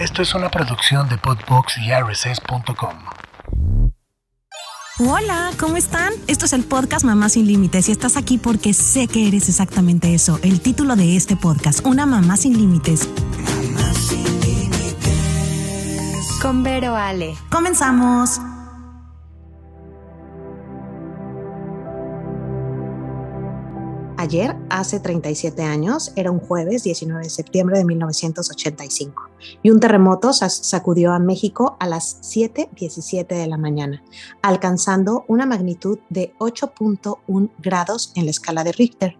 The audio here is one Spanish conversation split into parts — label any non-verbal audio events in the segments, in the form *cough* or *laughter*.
Esto es una producción de Podbox y RSS.com. Hola, ¿cómo están? Esto es el podcast Mamá sin Límites y estás aquí porque sé que eres exactamente eso, el título de este podcast, Una Mamá sin Límites. Mamá sin Límites. Con Vero Ale. Comenzamos. Ayer, hace 37 años, era un jueves 19 de septiembre de 1985, y un terremoto sacudió a México a las 7.17 de la mañana, alcanzando una magnitud de 8.1 grados en la escala de Richter.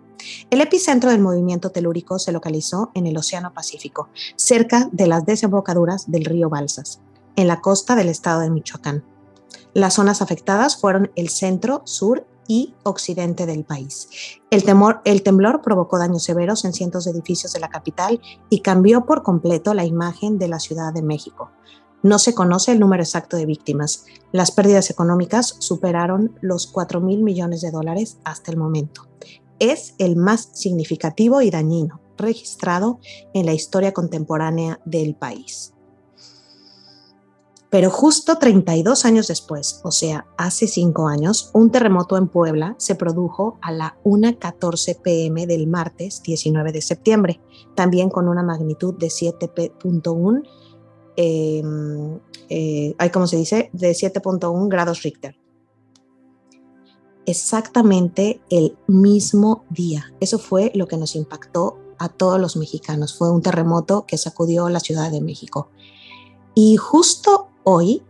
El epicentro del movimiento telúrico se localizó en el Océano Pacífico, cerca de las desembocaduras del río Balsas, en la costa del estado de Michoacán. Las zonas afectadas fueron el centro, sur y occidente del país. El, temor, el temblor provocó daños severos en cientos de edificios de la capital y cambió por completo la imagen de la Ciudad de México. No se conoce el número exacto de víctimas. Las pérdidas económicas superaron los 4 mil millones de dólares hasta el momento. Es el más significativo y dañino registrado en la historia contemporánea del país. Pero justo 32 años después, o sea, hace cinco años, un terremoto en Puebla se produjo a la 1.14 pm del martes 19 de septiembre, también con una magnitud de 7.1, eh, eh, ¿cómo se dice? De 7.1 grados Richter. Exactamente el mismo día. Eso fue lo que nos impactó a todos los mexicanos. Fue un terremoto que sacudió la Ciudad de México. Y justo hoy,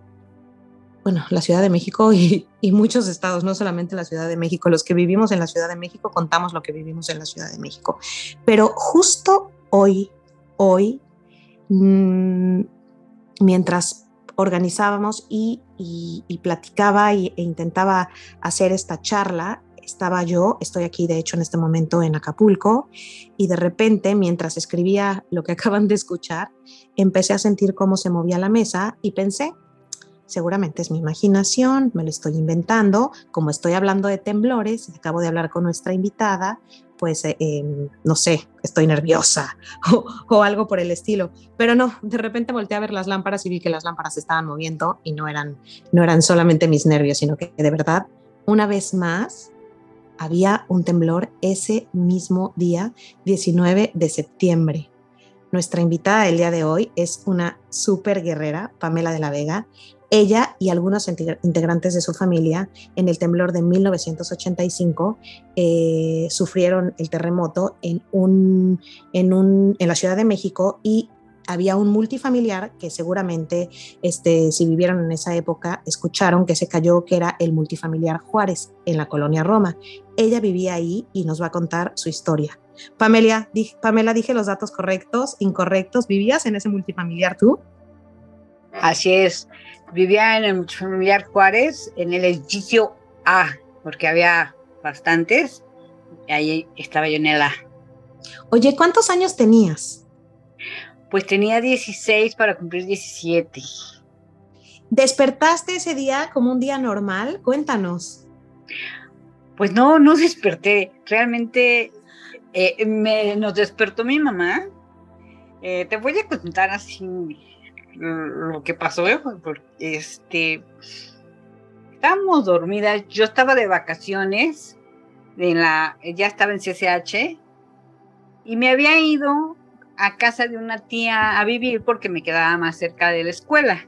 bueno, la Ciudad de México *laughs* y, muchos estados, no solamente la Ciudad de México, los que vivimos en la Ciudad de México contamos lo que vivimos en la Ciudad de México. Pero justo hoy, hoy, mm, mientras organizábamos y, platicaba e intentaba hacer esta charla, estaba yo, estoy aquí de hecho en este momento en Acapulco, y de repente, mientras escribía lo que *laughs* acaban de escuchar, empecé a sentir cómo se movía la mesa y pensé, seguramente es mi imaginación, me lo estoy inventando, como estoy hablando de temblores, acabo de hablar con nuestra invitada, pues eh, em, no sé, estoy nerviosa *laughs* o, o, algo por el estilo. Pero no, de repente volteé a ver las lámparas y vi que las lámparas se estaban moviendo y no eran, no eran solamente mis nervios, sino que de verdad, una vez más, había un temblor ese mismo día, 19 de septiembre. Nuestra invitada del día de hoy es una súper guerrera, Pamela de la Vega. Ella y algunos integrantes de su familia en el temblor de 1985 eh, sufrieron el terremoto en, un, en, un, en la Ciudad de México y había un multifamiliar que seguramente, este, si vivieron en esa época, escucharon que se cayó, que era el multifamiliar Juárez en la colonia Roma. Ella vivía ahí y nos va a contar su historia. Pamela, Pamela, dije los datos correctos, incorrectos. ¿Vivías en ese multifamiliar tú? Así es. Vivía en el multifamiliar Juárez, en el edificio A, porque había bastantes. Y ahí estaba yo en el A. Oye, ¿cuántos años tenías? Pues tenía 16 para cumplir 17. ¿Despertaste ese día como un día normal? Cuéntanos. Pues no, no desperté. Realmente eh, me, nos despertó mi mamá. Eh, te voy a contar así lo que pasó, ¿eh? porque este, estábamos dormidas. Yo estaba de vacaciones, en la, ya estaba en CCH y me había ido a casa de una tía a vivir porque me quedaba más cerca de la escuela.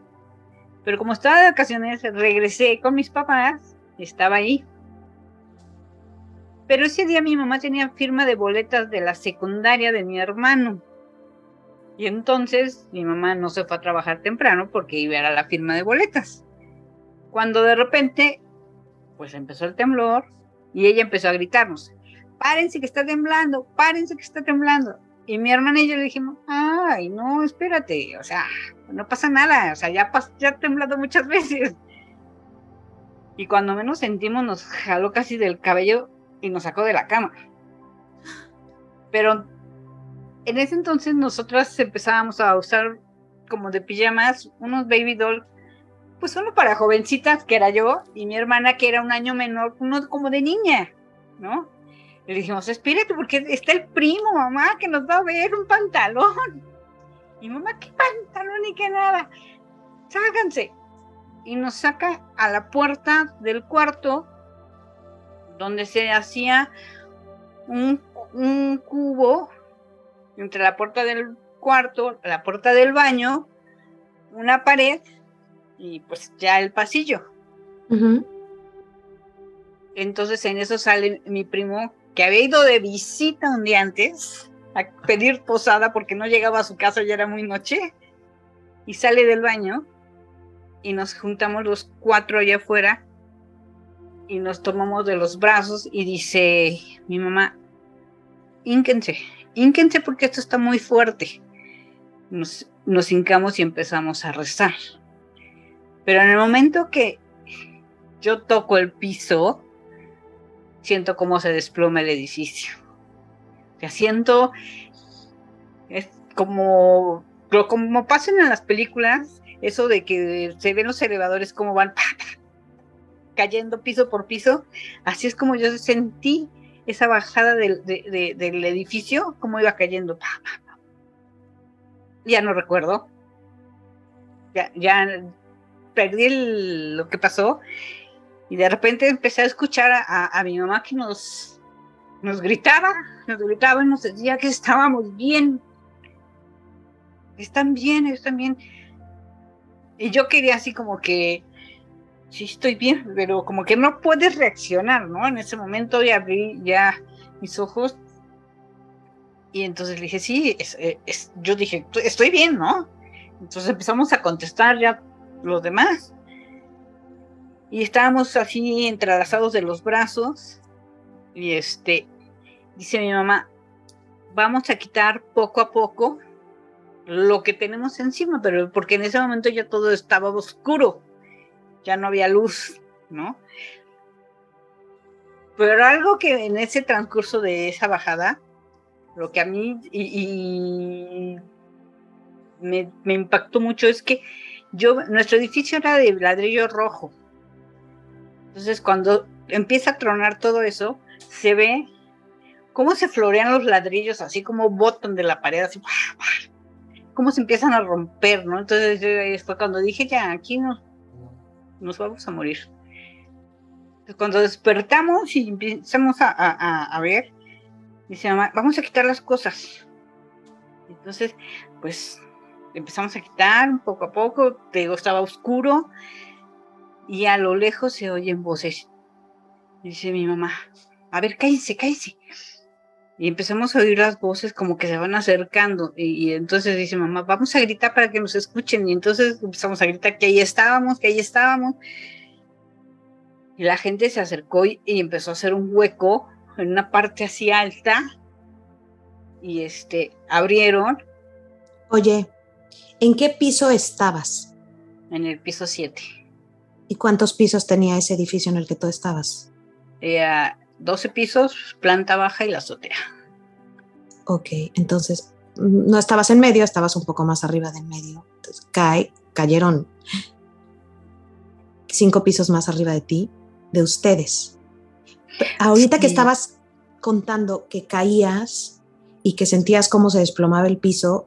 Pero como estaba de vacaciones, regresé con mis papás, estaba ahí. Pero ese día mi mamá tenía firma de boletas de la secundaria de mi hermano. Y entonces mi mamá no se fue a trabajar temprano porque iba a la firma de boletas. Cuando de repente, pues empezó el temblor y ella empezó a gritarnos, párense que está temblando, párense que está temblando. Y mi hermana y yo le dijimos, ay, no, espérate, o sea, no pasa nada, o sea, ya, ya ha temblado muchas *laughs* veces. Y cuando menos sentimos, nos jaló casi del cabello y nos sacó de la cama. Pero en ese entonces nosotras empezábamos a usar como de pijamas unos baby doll, pues uno para jovencitas, que era yo, y mi hermana, que era un año menor, uno como de niña, ¿no? Le dijimos, espérate, porque está el primo, mamá, que nos va a ver un pantalón. Y mamá, qué pantalón y qué nada. Ságanse. Y nos saca a la puerta del cuarto donde se hacía un, un cubo entre la puerta del cuarto, la puerta del baño, una pared y pues ya el pasillo. Entonces en eso sale mi primo que había ido de visita un día antes a pedir posada porque no llegaba a su casa, ya era muy noche, y sale del baño y nos juntamos los cuatro allá afuera y nos tomamos de los brazos y dice mi mamá, ínquense, ínquense porque esto está muy fuerte. Nos, nos hincamos y empezamos a rezar. Pero en el momento que yo toco el piso, siento cómo se desploma el edificio. O siento es como, como pasan en las películas, eso de que se ven los elevadores como van cayendo piso por piso, así es como yo sentí esa bajada del, del edificio, como iba cayendo. Ya no recuerdo. Ya, ya perdí lo que pasó y de repente empecé a escuchar a, mi mamá que nos, nos gritaba, nos gritaba y nos decía que estábamos bien. Están bien, están bien. Y yo quería así como que, sí estoy bien, pero como que no puedes reaccionar, ¿no? En ese momento ya abrí ya mis ojos y entonces le dije, sí, es, yo dije, estoy bien, ¿no? Entonces empezamos a contestar ya los demás. Y estábamos así entrelazados de los brazos. Y este, dice mi mamá, vamos a quitar poco a poco lo que tenemos encima, pero porque en ese momento ya todo estaba oscuro, ya no había luz, ¿no? Pero algo que en ese transcurso de esa bajada, lo que a mí y, me, me, impactó mucho es que yo, nuestro edificio era de ladrillo rojo. Entonces, cuando empieza a tronar todo eso, se ve cómo se florean los ladrillos, así como botan de la pared, así, cómo se empiezan a romper, ¿no? Entonces, fue cuando dije, ya, aquí nos, nos vamos a morir. Entonces, cuando despertamos y empezamos a, a, a ver, dice mamá, vamos a quitar las cosas. Entonces, pues empezamos a quitar poco a poco, te estaba oscuro y a lo lejos se oyen voces. Dice mi mamá, a ver, cállense, cállense. Y empezamos a oír las voces como que se van acercando. Y, entonces dice mamá, vamos a gritar para que nos escuchen. Y entonces empezamos a gritar que ahí estábamos, que ahí estábamos. Y la gente se acercó y, y empezó a hacer un hueco en una parte así alta. Y este, abrieron. Oye, ¿En qué piso estabas? En el piso 7. ¿Y cuántos pisos tenía ese edificio en el que tú estabas? 12 pisos, planta baja y la azotea. Ok, entonces no estabas en medio, estabas un poco más arriba del medio. Entonces cae, cayeron cinco pisos más arriba de ti, de ustedes. Ahorita que estabas contando que caías y que sentías cómo se desplomaba el piso,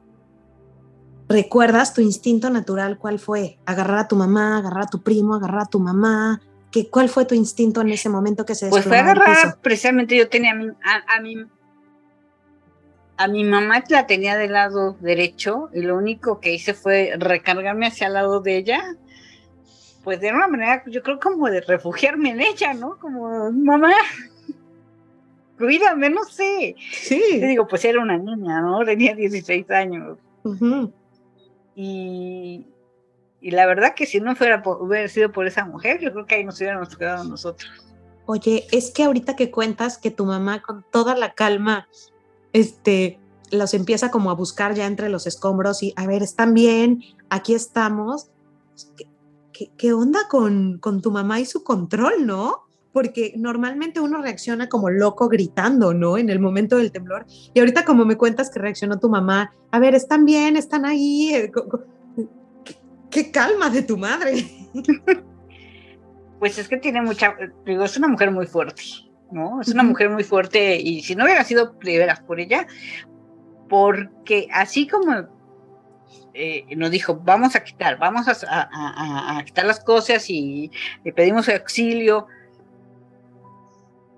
¿Recuerdas tu instinto natural cuál fue? Agarrar a tu mamá, agarrar a tu primo, agarrar a tu mamá. ¿Qué, ¿Cuál fue tu instinto en ese momento que se Pues fue agarrar, precisamente yo tenía a mi, a, mi, a mi mamá la tenía del lado derecho y lo único que hice fue recargarme hacia el lado de ella. Pues de una manera, yo creo como de refugiarme en ella, ¿no? Como, mamá, cuídame, no sé. Sí. Te digo, pues era una niña, ¿no? Tenía 16 años. Y, la verdad que si no fuera por, hubiera sido por esa mujer, yo creo que ahí nos hubiéramos quedado nosotros. Oye, es que ahorita que cuentas que tu mamá con toda la calma, este, los empieza como a buscar ya entre los escombros y a ver, están bien, aquí estamos. ¿Qué, qué, onda con, con tu mamá y su control, no? Porque normalmente uno reacciona como loco gritando, ¿no? En el momento del temblor. Y ahorita como me cuentas que reaccionó tu mamá, a ver, están bien, están ahí. Eh, qué, calma de tu madre. *laughs* Pues es que tiene mucha, digo, es una mujer muy fuerte, ¿no? Es una mujer muy fuerte y si no hubiera sido de veras por ella, porque así como eh, nos dijo, vamos a quitar, vamos a, quitar las cosas y le pedimos auxilio.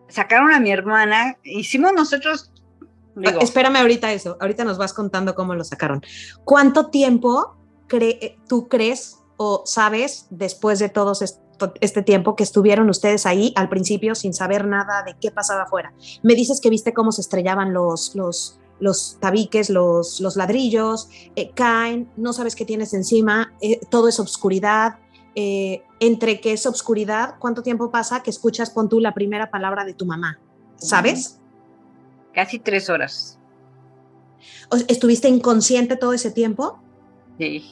Sacaron a mi hermana, hicimos nosotros... Espérame ahorita eso, ahorita nos vas contando cómo lo sacaron. ¿Cuánto tiempo tú crees o sabes después de todo este tiempo que estuvieron ustedes ahí al principio sin saber nada de qué pasaba afuera? Me dices que viste cómo se estrellaban los, los, los tabiques, los, los ladrillos, eh, caen, no sabes qué tienes encima, eh, todo es obscuridad. Eh, entre que es obscuridad, ¿cuánto tiempo pasa que escuchas, pon tú la primera palabra de tu mamá? ¿Sabes? Casi tres horas. ¿Estuviste inconsciente todo ese tiempo? Sí.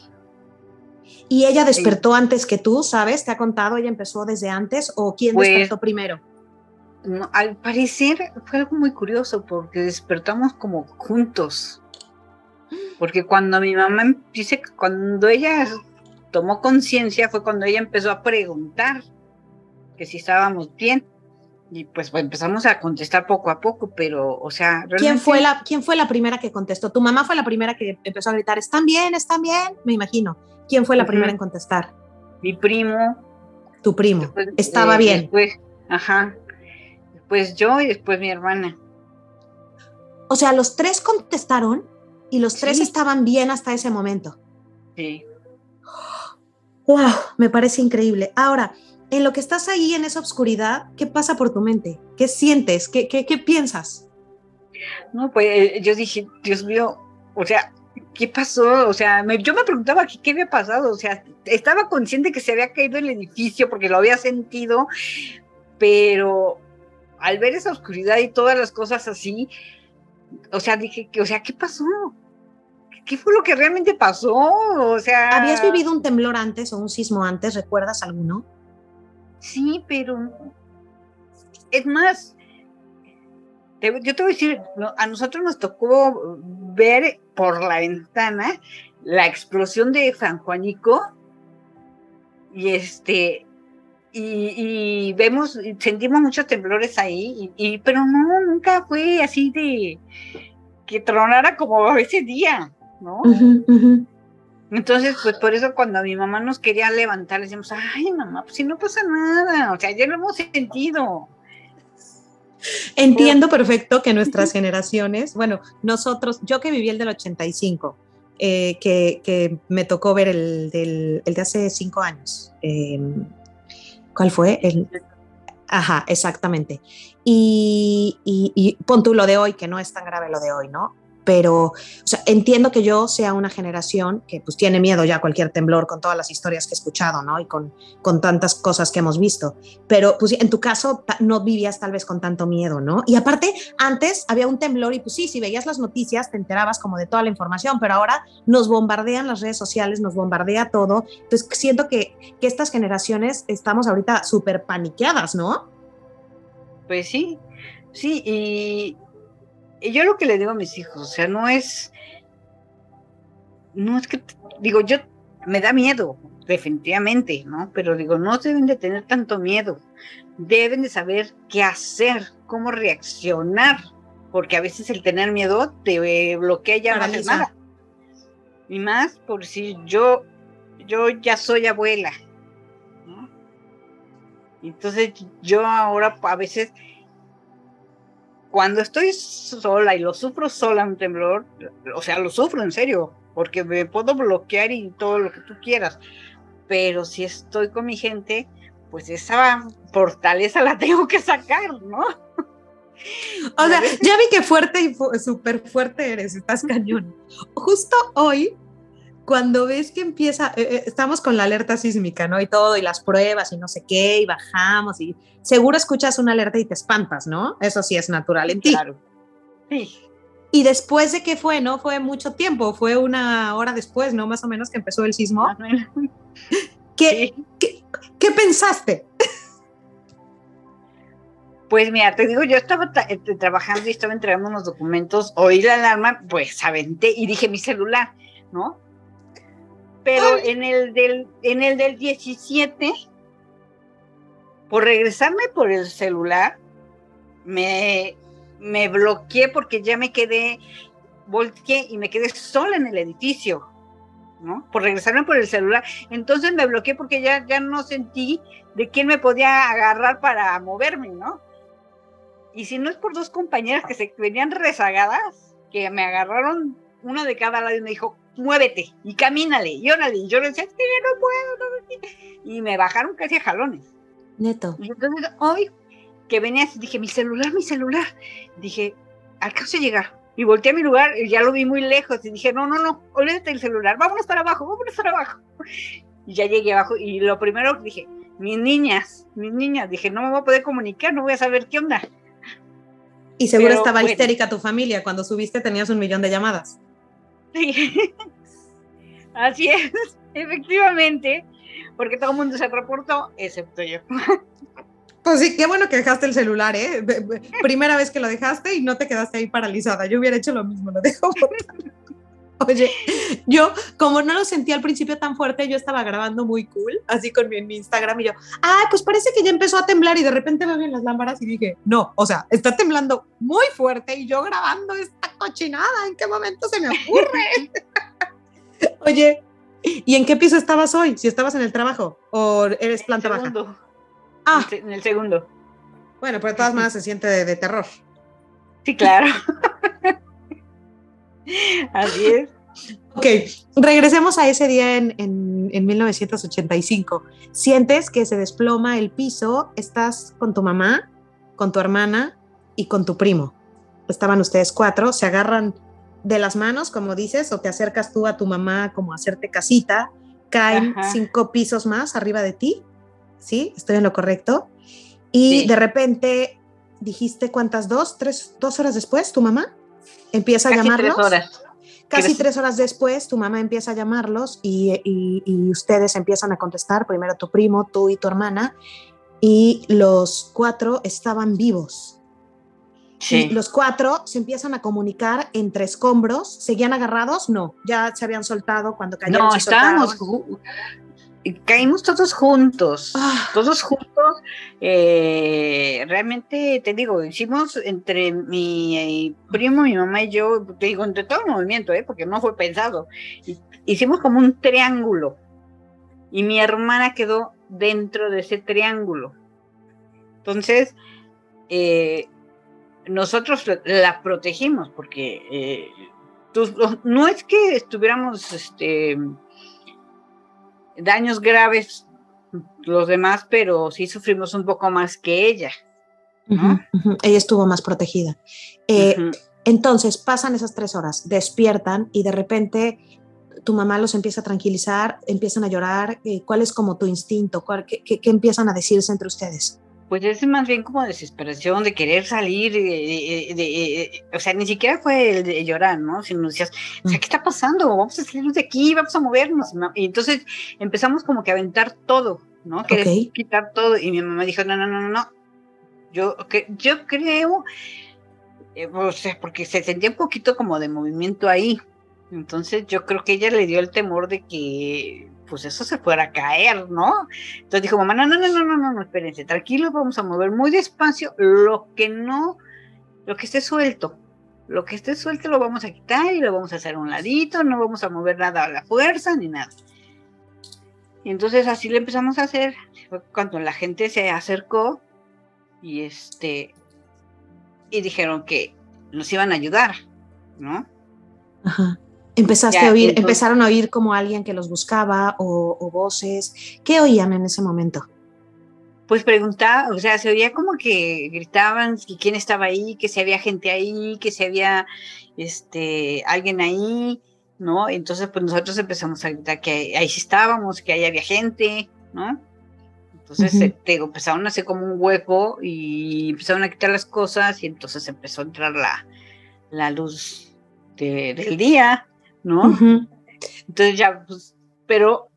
¿Y ella despertó antes que tú, sabes? ¿Te ha contado? ¿Ella empezó desde antes o quién pues despertó primero? al parecer fue algo muy curioso porque despertamos como juntos. *gasps* Porque cuando mi mamá dice que cuando ella tomó conciencia fue cuando ella empezó a preguntar que si estábamos bien. Y pues, pues, empezamos a contestar poco a poco, pero, o sea, ¿Quién fue, la, ¿Quién fue la primera que contestó? ¿Tu mamá fue la primera que empezó a gritar, están bien, están bien? Me imagino. ¿Quién fue la primera en contestar? Mi primo. Tu primo. Estaba eh, bien. Después, ajá pues yo y después mi hermana. O sea, los tres contestaron y los tres estaban bien hasta ese momento. Sí. Wow, me parece increíble. Ahora, en lo que estás ahí en esa oscuridad, ¿qué pasa por tu mente? ¿Qué sientes? ¿Qué, qué, qué piensas? No, pues eh, yo dije, Dios mío, o sea, ¿qué pasó? O sea, yo me preguntaba qué, qué había pasado. O sea, estaba consciente que se había caído el edificio porque lo había sentido, pero al ver esa oscuridad y todas las cosas así, o sea, dije, o sea, ¿qué pasó? ¿Qué fue lo que realmente pasó? O sea... ¿Habías vivido un temblor antes o un sismo antes? ¿Recuerdas alguno? Sí, pero es más, yo te voy a decir, a nosotros nos tocó ver por la ventana la explosión de San Juanico y este y, vemos, sentimos muchos temblores ahí, y, pero no, nunca fue así de que tronara como ese día, ¿no? Entonces, pues por eso cuando mi mamá nos quería levantar, le decíamos, ay mamá, pues si no pasa nada, o sea, ya lo hemos sentido. Entiendo perfecto que nuestras generaciones, bueno, nosotros, yo que viví el del 85, eh, que, que, me tocó ver el, del, el de hace cinco años, eh, ¿Cuál fue? El, ajá, exactamente. Y, y, y pon tú lo de hoy, que no es tan grave lo de hoy, ¿no? Pero o sea, entiendo que yo sea una generación que pues tiene miedo ya a cualquier temblor con todas las historias que he escuchado, ¿no? Y con, con tantas cosas que hemos visto, pero pues en tu caso no vivías tal vez con tanto miedo, ¿no? Y aparte, antes había un temblor y pues sí, si veías las noticias te enterabas como de toda la información, pero ahora nos bombardean las redes sociales, nos bombardea todo, entonces siento que, que estas generaciones estamos ahorita súper paniqueadas, ¿no? Pues sí, sí, y, y yo lo que le digo a mis hijos, o sea, no es, no es que, digo, yo, me da miedo, definitivamente, ¿no? Pero digo, no deben de tener tanto miedo, deben de saber qué hacer, cómo reaccionar, porque a veces el tener miedo te bloquea ya nada. Y más por si yo, yo ya soy abuela, ¿no? Entonces yo ahora a veces cuando estoy sola y lo sufro sola un temblor, o sea, lo sufro en serio, porque me puedo bloquear y todo lo que tú quieras. Pero si estoy con mi gente, pues esa fortaleza la *laughs* tengo que sacar, ¿no? O sea, ya vi que fuerte y súper fuerte eres, estás cañón. Justo hoy cuando ves que empieza, eh, eh, estamos con la alerta sísmica, ¿no? Y todo, y las pruebas, y no sé qué, y bajamos, y seguro escuchas una alerta y te espantas, ¿no? Eso sí es natural en ti. Claro. Sí. Y después de qué fue, ¿no? Fue mucho tiempo, fue una hora después, ¿no? Más o menos que empezó el sismo. *laughs* ¿Qué, ¿qué, ¿Qué pensaste? Pues mira, te digo, yo estaba este, trabajando y estaba entregando unos documentos, oí la alarma, pues aventé y dije mi celular, ¿no? Pero en el del en el del 17 por regresarme por el celular me me bloqueé porque ya me quedé volteé y me quedé sola en el edificio ¿no? Por regresarme por el celular. Entonces me bloqueé porque ya, ya no sentí de quién me podía agarrar para moverme, ¿no? Y si no es por dos compañeras que se venían rezagadas, que me agarraron uno de cada lado y me dijo, muévete y camínale y órale. Y yo le decía, es que no puedo, no Y me bajaron casi a jalones. Neto. Y entonces hoy que venía, dije, mi celular, mi celular. Dije, alcanzo a llegar. Y volteé a mi lugar y ya lo vi muy lejos. Y dije, no, no, no, olvídate el celular, vámonos para abajo, vámonos para abajo. Y ya llegué abajo y lo primero dije, mis niñas, mis niñas, dije, no me voy a poder comunicar, no voy a saber qué onda. Y seguro estaba histérica tu familia. Cuando subiste tenías un millón de llamadas. Sí, *laughs* así es, efectivamente, porque todo el mundo se reportó, excepto yo. Pues sí, qué bueno que dejaste el celular, ¿eh? Primera vez que lo dejaste y no te quedaste ahí paralizada. Yo hubiera hecho lo mismo, lo dejo *laughs* *laughs* Oye, yo como no lo sentí al principio tan fuerte, yo estaba grabando muy cool, así con mi, en mi Instagram y yo, ah, pues parece que ya empezó a temblar y de repente me vi las lámparas y dije, no, o sea, está temblando muy fuerte y yo grabando esta cochinada, ¿en qué momento se me ocurre? *laughs* Oye, ¿y en qué piso estabas hoy? Si estabas en el trabajo o eres planta baja. Ah, en el segundo. Bueno, pero de todas maneras se siente de terror. Sí, claro. *laughs* *laughs* Así es. Ok, regresemos a ese día en, en, 1985. Sientes que se desploma el piso, estás con tu mamá, con tu hermana y con tu primo. Estaban ustedes cuatro, se agarran de las manos, como dices, o te acercas tú a tu mamá como a hacerte casita, caen cinco pisos más arriba de ti, ¿sí? Estoy en lo correcto. Y de repente dijiste cuántas, dos, tres, dos horas después, tu mamá empieza a llamarlos. Tres horas. Casi tres horas después, tu mamá empieza a llamarlos y, y, ustedes empiezan a contestar, primero tu primo, tú y tu hermana, y los cuatro estaban vivos. Sí. Y los cuatro se empiezan a comunicar entre escombros. ¿Seguían agarrados? No, ya se habían soltado cuando cayeron. No, estábamos, caímos todos juntos, ah. todos juntos. Eh, realmente, te digo, hicimos entre mi primo, mi mamá y yo, te digo, entre todo el movimiento, ¿eh? porque no fue pensado. Hicimos como un triángulo y mi hermana quedó dentro de ese triángulo. Entonces, eh, nosotros la protegimos porque eh, no es que estuviéramos este, daños graves los demás, pero sí sufrimos un poco más que ella. Ella estuvo más protegida. Eh, entonces pasan esas tres horas, despiertan y de repente tu mamá los empieza a tranquilizar, empiezan a llorar. Eh, ¿Cuál es como tu instinto? qué, qué, empiezan a decirse entre ustedes? Pues es más bien como desesperación de querer salir, de, o sea, ni siquiera fue el de llorar, ¿no? Sino decías, o sea, mm. ¿qué está pasando? Vamos a salir de aquí, vamos a movernos. Y entonces empezamos como que a aventar todo, ¿no? Querer quitar todo. Y mi mamá dijo, no, no, no, no, no. Yo, que, yo creo, eh, o sea, porque se sentía un poquito como de movimiento ahí. Entonces yo creo que ella le dio el temor de que pues eso se fuera a caer, ¿no? Entonces dijo mamá, no, no, no, no, no, no, no, espérense, tranquilos, vamos a mover muy despacio, lo que no, lo que esté suelto, lo que esté suelto lo vamos a quitar y lo vamos a hacer a un ladito, no vamos a mover nada a la fuerza ni nada. Y entonces así lo empezamos a hacer, cuando la gente se acercó y este, y dijeron que nos iban a ayudar, ¿no? Ajá. Empezaste a oír, empezaron a oír como alguien que los buscaba o, voces. ¿Qué oían en ese momento? Pues preguntaba, o sea, se oía como que gritaban que quién estaba ahí, que si había gente ahí, que si había este alguien ahí, ¿no? Entonces, pues nosotros empezamos a gritar que ahí sí estábamos, que ahí había gente, ¿no? Entonces, empezaron a hacer como un hueco y empezaron a quitar las cosas y entonces empezó a entrar la, la luz del día. ¿No? Entonces ya, pues, pero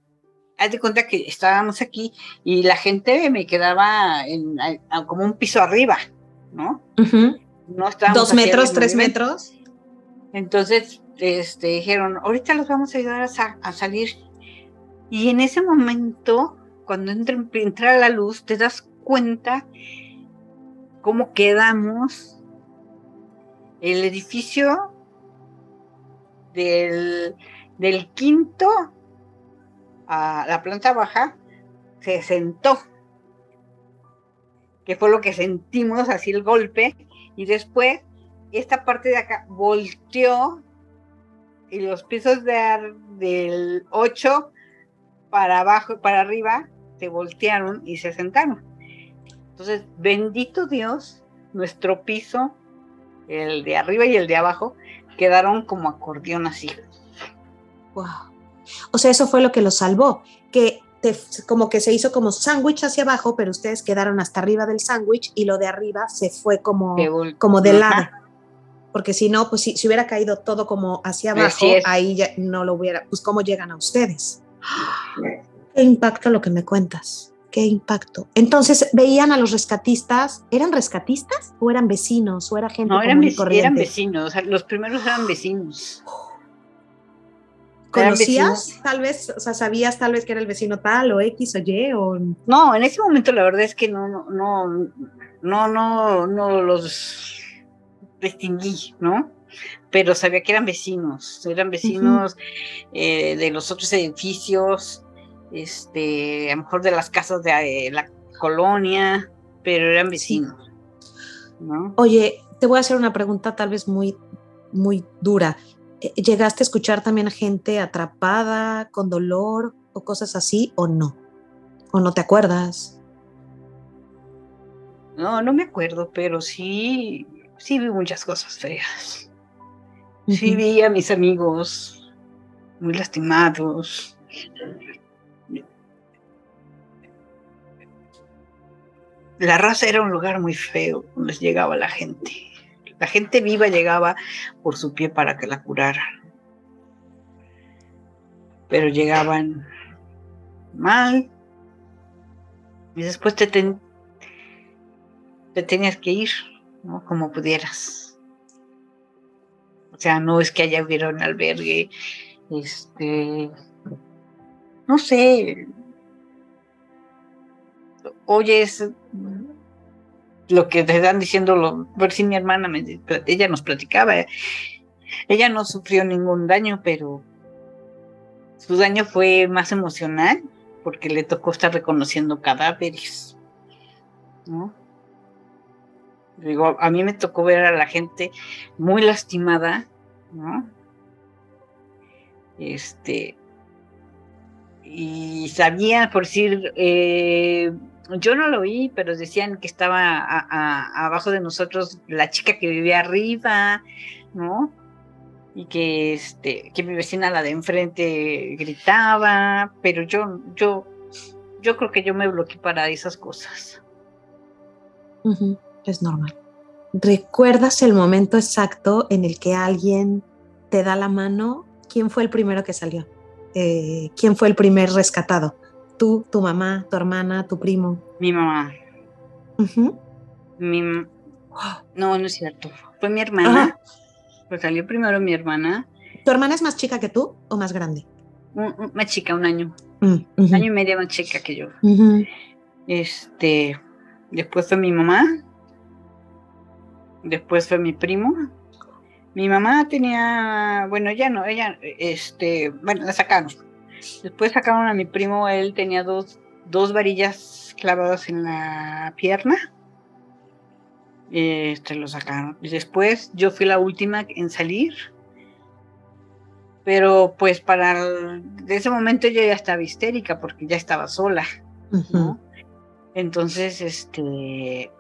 haz de cuenta que estábamos aquí y la gente me quedaba en, como un piso arriba, ¿no? no Dos metros, tres metros. Entonces, este, dijeron, ahorita los vamos a ayudar a, salir. Y en ese momento, cuando entra, entra la luz, te das cuenta cómo quedamos. El edificio del Del quinto a la planta baja se sentó, que fue lo que sentimos así el golpe, y después esta parte de acá volteó y los pisos de, del 8 para abajo y para arriba se voltearon y se sentaron. Entonces, bendito Dios, nuestro piso, el de arriba y el de abajo, quedaron como acordeón así. Wow. O sea, eso fue lo que los salvó, que como que se hizo como sándwich hacia abajo, pero ustedes quedaron hasta arriba del sándwich y lo de arriba se fue como, como de lado. Porque si no, pues si, si, hubiera caído todo como hacia abajo, ahí ya no lo hubiera, pues cómo llegan a ustedes. *gasps* Qué impacto lo que me cuentas, qué impacto. Entonces, veían a los rescatistas, ¿eran rescatistas o eran vecinos o era gente No, eran, eran vecinos, los primeros eran vecinos. ¿Conocías tal vez, o sea, sabías tal vez que era el vecino tal o X o Y o No, en ese momento la verdad es que no no no no no, no los distinguí, ¿no? Pero sabía que eran vecinos, eran vecinos eh, de los otros edificios, este, a lo mejor de las casas de eh, la colonia, pero eran vecinos. ¿no? Oye, te voy a hacer una pregunta tal vez muy, muy dura. Eh, ¿Llegaste a escuchar también a gente atrapada, con dolor o cosas así o no? ¿O no te acuerdas? No, no me acuerdo, pero sí, sí vi muchas cosas feas. Sí vi a mis amigos muy lastimados. La raza era un lugar muy feo donde llegaba la gente. La gente viva llegaba por su pie para que la curaran. Pero llegaban mal. Y después te, te tenías que ir, ¿no? Como pudieras. O sea, no es que haya hubiera un albergue, este, no sé, oyes lo que te están diciendo, lo, ver si mi hermana, me, ella nos platicaba, ella no sufrió ningún daño, pero su daño fue más emocional, porque le tocó estar reconociendo cadáveres, ¿no? A mí me tocó ver a la gente muy lastimada, ¿no? Este, y sabía, por decir, eh, yo no lo oí, pero decían que estaba abajo de nosotros la chica que vivía arriba, ¿no? Y que este, que mi vecina la de enfrente gritaba, pero yo, yo, yo creo que yo me bloqueé para esas cosas. Es normal. ¿Recuerdas el momento exacto en el que alguien te da la mano? ¿Quién fue el primero que salió? Eh, ¿Quién fue el primer rescatado? Tú, tu mamá, tu hermana, tu primo. Mi mamá. Mi, no, no es cierto. Fue mi hermana. Pues salió primero mi hermana. ¿Tu hermana es más chica que tú o más grande? más chica, un año. Mm, un año y medio más chica que yo. Este, después fue mi mamá. Después fue mi primo. Mi mamá tenía, bueno, ya no, ella, este, bueno, la sacaron Después sacaron a mi primo, él tenía dos, dos varillas clavadas en la pierna. Este lo sacaron. Y después yo fui la última en salir. Pero pues para de ese momento yo ya estaba histérica porque ya estaba sola. Entonces, este,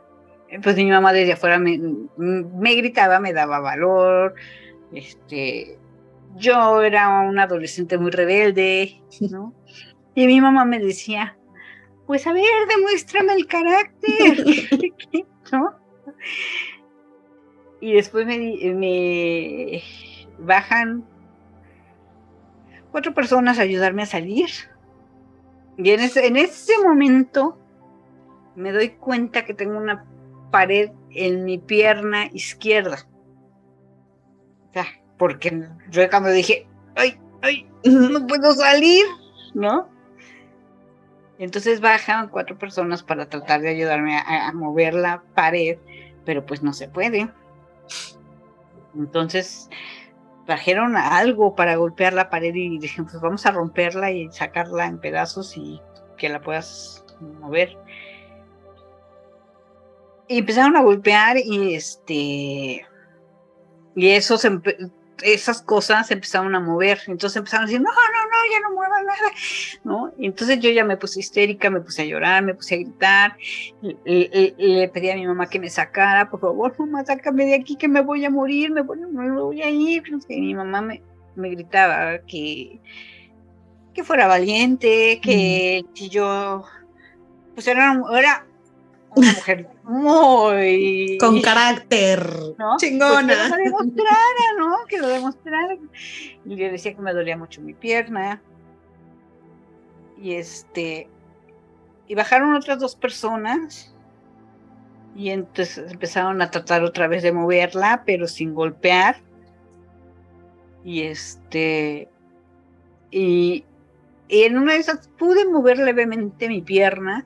pues mi mamá desde afuera me, me, gritaba, me daba valor, este, yo era una adolescente muy rebelde, ¿no? Y mi mamá me decía, pues a ver, demuéstrame el carácter, *laughs* ¿no? Y después me, me bajan cuatro personas a ayudarme a salir. Y en ese, en ese momento me doy cuenta que tengo una pared en mi pierna izquierda. O sea, porque yo cuando dije, ay, ay, *laughs* no puedo salir, ¿no? Entonces bajan cuatro personas para tratar de ayudarme a, mover la pared, pero pues no se puede. Entonces, trajeron algo para golpear la pared y dijeron, pues vamos a romperla y sacarla en pedazos y que la puedas mover. Y empezaron a golpear y este y eso se, esas cosas se empezaron a mover. Entonces empezaron a decir, no, no, no, ya no mueva nada. ¿no? Y entonces yo ya me puse histérica, me puse a llorar, me puse a gritar. Le, pedí a mi mamá que me sacara, por favor, mamá, sácame de aquí, que me voy a morir, me voy, me voy a ir. Y mi mamá me, me gritaba que, que fuera valiente, que, si yo, pues era, era una mujer muy... Con carácter, chingona. que lo demostrara, ¿no? *laughs* Que lo demostrara. Y le decía que me dolía mucho mi pierna. Y este... Y bajaron otras dos personas. Y entonces empezaron a tratar otra vez de moverla, pero sin golpear. Y este... Y, y en una de esas pude mover levemente mi pierna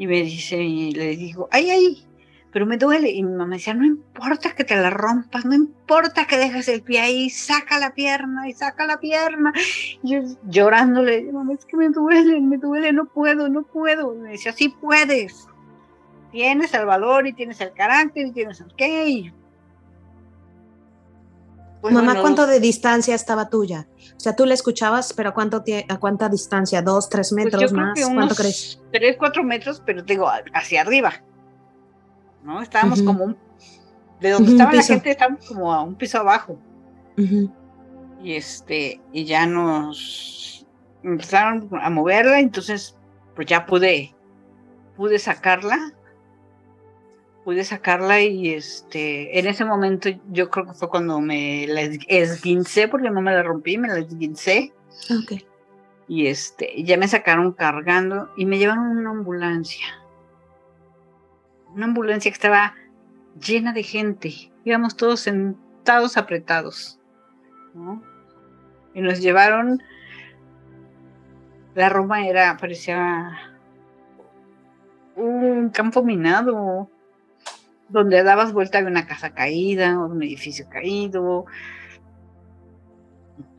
y me dice, y le digo, ay, ay, pero me duele. Y mi mamá decía, no importa que te la rompas, no importa que dejes el pie ahí, saca la pierna y saca la pierna. Y yo llorándole, mamá, es que me duele, me duele, no puedo, no puedo. me decía, sí puedes. Tienes el valor y tienes el carácter y tienes el qué. Pues Mamá, ¿cuánto de distancia estaba tuya? O sea, tú la escuchabas, pero ¿a, cuánto a cuánta distancia? ¿Dos, tres pues metros más? ¿Cuánto crees? Tres, cuatro metros, pero digo, hacia arriba. ¿No? Estábamos como De donde estaba la gente, estábamos como a un piso abajo. Y este, y ya nos empezaron a moverla, entonces, pues ya pude, pude sacarla pude sacarla y este, en ese momento yo creo que fue cuando me la esguincé, porque no me la rompí, me la esguincé. Okay. Y este, ya me sacaron cargando y me llevaron una ambulancia. Una ambulancia que estaba llena de gente. Íbamos todos sentados apretados. Y nos llevaron. La Roma era, parecía un campo minado donde dabas vuelta de una casa caída un edificio caído.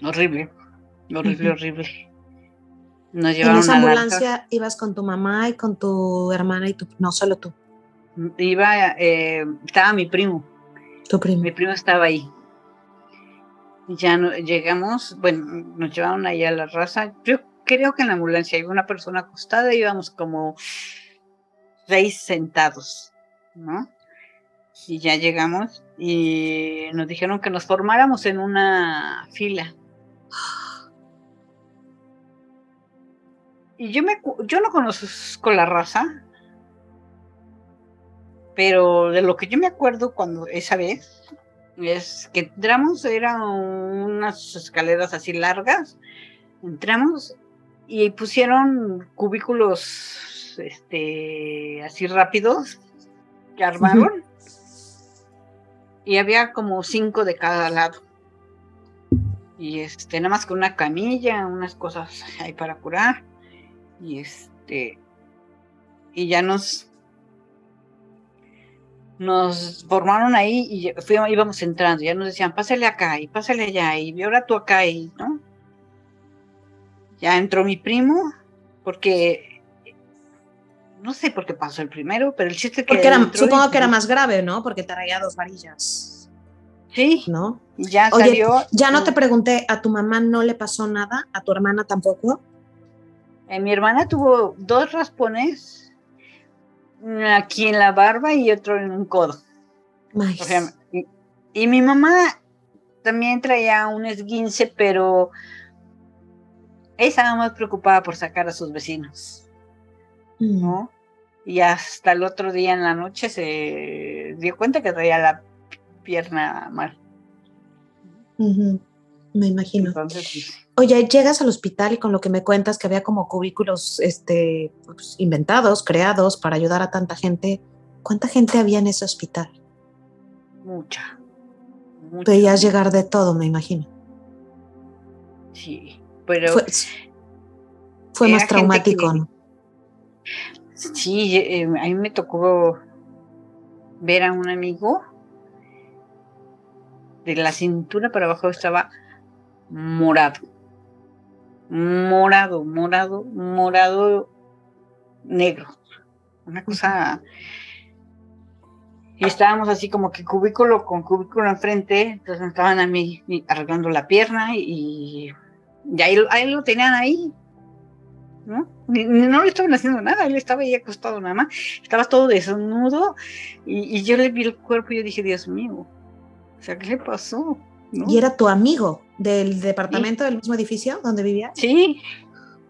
Horrible, horrible, horrible. Nos en esa ambulancia ibas con tu mamá y con tu hermana y tu, no solo tú. Iba, eh, estaba mi primo. Tu primo. Mi primo estaba ahí. Ya no, llegamos, bueno, nos llevaron ahí a la raza. Yo creo que en la ambulancia había una persona acostada y íbamos como seis sentados, ¿no? Y ya llegamos y nos dijeron que nos formáramos en una fila. Y yo, me, yo no conozco la raza, pero de lo que yo me acuerdo cuando esa vez es que entramos, eran unas escaleras así largas, entramos y pusieron cubículos este, así rápidos que armaron y había como cinco de cada lado. Y este, nada más con una camilla, unas cosas ahí para curar. Y este, y ya nos, nos formaron ahí y fuimos, íbamos entrando. Ya nos decían, pásale acá y pásale allá y ahora tú acá y, ¿no? Ya entró mi primo, porque no sé por qué pasó el primero, pero el chiste que. supongo que era más grave, ¿no? Porque traía dos varillas. Sí. ¿No? Ya salió. Ya no te pregunté, ¿a tu mamá no le pasó nada? ¿A tu hermana tampoco? Eh, mi hermana tuvo dos raspones, aquí en la barba y otro en un codo. y, mi mamá también traía un esguince, pero estaba más preocupada por sacar a sus vecinos. ¿No? Y hasta el otro día en la noche se dio cuenta que traía la pierna mal. Me imagino. Oye, llegas al hospital y con lo que me cuentas que había como cubículos este, pues, inventados, creados para ayudar a tanta gente. ¿Cuánta gente había en ese hospital? Mucha. Veías llegar de todo, me imagino. Sí, pero... Fue, más traumático, ¿no? Sí, eh, a mí me tocó ver a un amigo de la cintura para abajo estaba morado. Morado, morado, morado negro. Una cosa. Y estábamos así como que cubículo con cubículo enfrente, entonces estaban a mí arreglando la pierna y, y ahí, lo tenían ahí, ¿no? no le estaban haciendo nada, él estaba ahí acostado nada más, estaba todo desnudo y, y yo le vi el cuerpo y yo dije, Dios mío, o sea, ¿qué le pasó? ¿Y era tu amigo del departamento del mismo edificio donde vivía? Sí.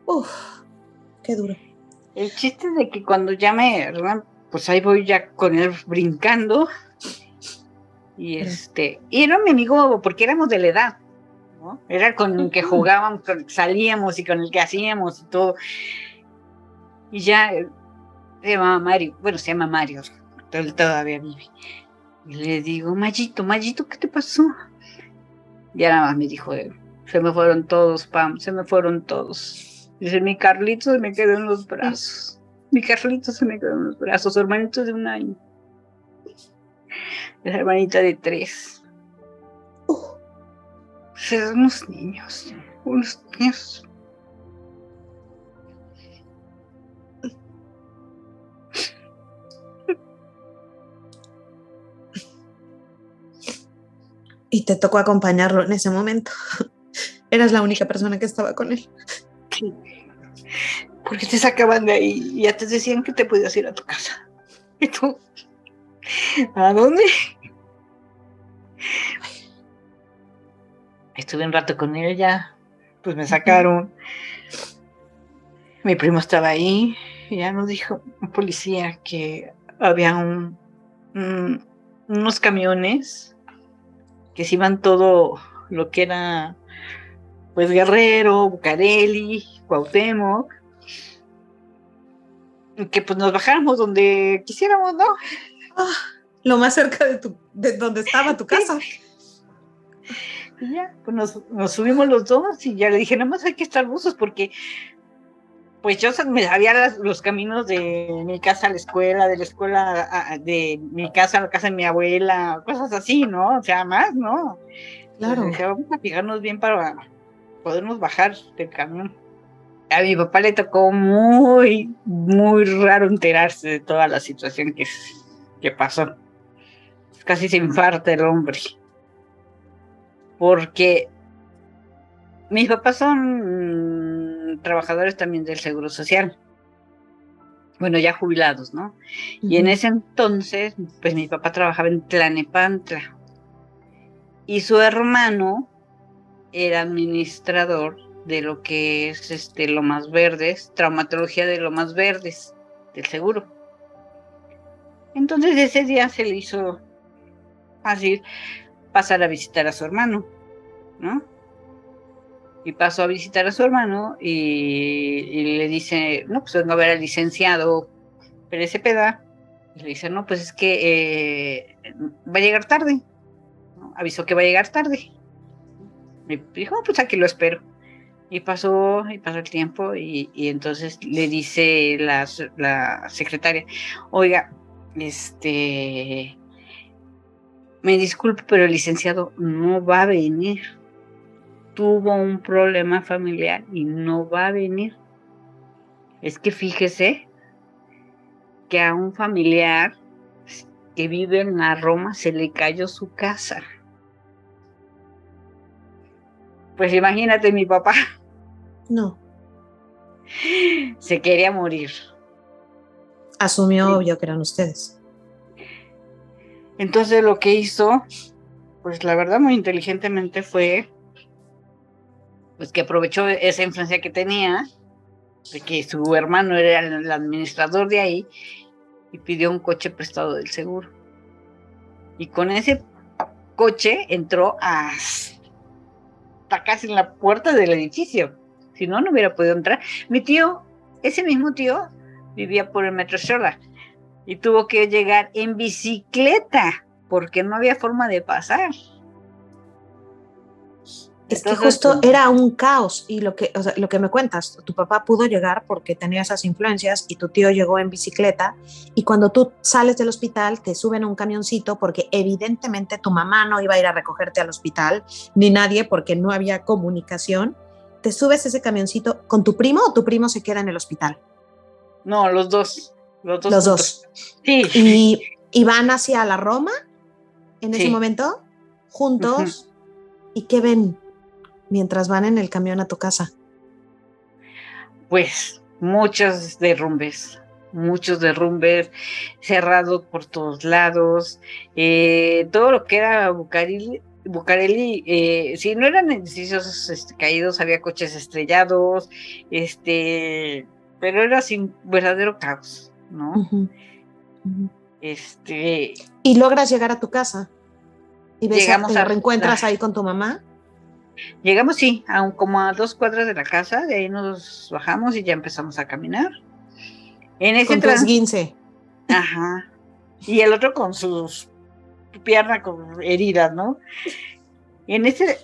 Uf, qué duro. El chiste de que cuando ya me, pues ahí voy ya con él brincando. Y este, y era mi amigo porque éramos de la edad, ¿no? Era con el que jugábamos, con salíamos y con el que hacíamos y todo. Y ya se llamaba Mario, bueno, se llama Mario, él todavía vive. Y le digo, Mayito, Mayito, ¿qué te pasó? Ya nada más me dijo se me fueron todos, Pam, se me fueron todos. Dice, mi Carlito se me quedó en los brazos. Mi Carlito se me quedó en los brazos, hermanito de un año. La hermanita de tres. Unos niños, unos niños. Y te tocó acompañarlo en ese momento. Eras la única persona que estaba con él. Sí. Porque te sacaban de ahí y ya te decían que te podías ir a tu casa. ¿Y tú? ¿A dónde? Estuve un rato con ella, pues me sacaron. Mi primo estaba ahí y ya nos dijo un policía que había un, un, unos camiones que se iban todo lo que era pues Guerrero, Bucareli, Cuauhtémoc, que pues nos bajáramos donde quisiéramos, ¿no? Ah, lo más cerca de, tu, de donde estaba tu casa. *laughs* Y ya, pues nos, nos, subimos los dos y ya le dije, nada más hay que estar buzos porque pues yo me sabía las, los caminos de mi casa a la escuela, de la escuela a, de mi casa a la casa de mi abuela, cosas así, ¿no? O sea, más, ¿no? Claro. Dije, vamos a fijarnos bien para podernos bajar del camión. A mi papá le tocó muy, muy raro enterarse de toda la situación que, que pasó. Casi se infarta el hombre. Porque mis papás son trabajadores también del Seguro Social. Bueno, ya jubilados, ¿no? Uh -huh. Y en ese entonces, pues mi papá trabajaba en Tlanepantla. Y su hermano era administrador de lo que es este Lomas Verdes, traumatología de Lomas Verdes, del seguro. Entonces ese día se le hizo fácil pasar a visitar a su hermano, ¿no? Y pasó a visitar a su hermano y, le dice, no, pues vengo a ver al licenciado Pérez Cepeda. Y le dice, no, pues es que eh, va a llegar tarde. Avisó que va a llegar tarde. Y dijo, pues aquí lo espero. Y pasó, y pasó el tiempo, y, y entonces le dice la, la, secretaria, oiga, este, me disculpe, pero el licenciado no va a venir. Tuvo un problema familiar y no va a venir. Es que fíjese que a un familiar que vive en la Roma se le cayó su casa. Pues imagínate mi papá. No. Se quería morir. Asumió sí. obvio que eran ustedes. Entonces lo que hizo, pues la verdad muy inteligentemente fue, pues que aprovechó esa influencia que tenía, de que su hermano era el administrador de ahí, y pidió un coche prestado del seguro. Y con ese coche entró hasta casi en la puerta del edificio. Si no, no hubiera podido entrar. Mi tío, ese mismo tío, vivía por el Metro Shola y tuvo que llegar en bicicleta porque no había forma de pasar. Es que justo pues, era un caos y lo que, o sea, lo que me cuentas, tu papá pudo llegar porque tenía esas influencias y tu tío llegó en bicicleta y cuando tú sales del hospital te suben a un camioncito porque evidentemente tu mamá no iba a ir a recogerte al hospital ni nadie porque no había comunicación. Te subes ese camioncito con tu primo o tu primo se queda en el hospital. No, los dos. Los dos. Los dos. Sí. Y, y van hacia la Roma en ese momento, juntos. ¿Y qué ven mientras van en el camión a tu casa? Pues muchos derrumbes, muchos derrumbes, cerrados por todos lados. eh, todo lo que era Bucareli, Bucareli eh, si no eran edificios este, caídos, había coches estrellados, este, pero era sin verdadero caos, ¿no? Este, Y logras llegar a tu casa. Y ves a- Llegamos te a- reencuentras ahí con tu mamá. llegamos, sí, a un- como a dos cuadras de la casa, de ahí nos bajamos y ya empezamos a caminar. En ese Con tu trans- esguince. Ajá. Y el otro con sus piernas con heridas, ¿no? En ese,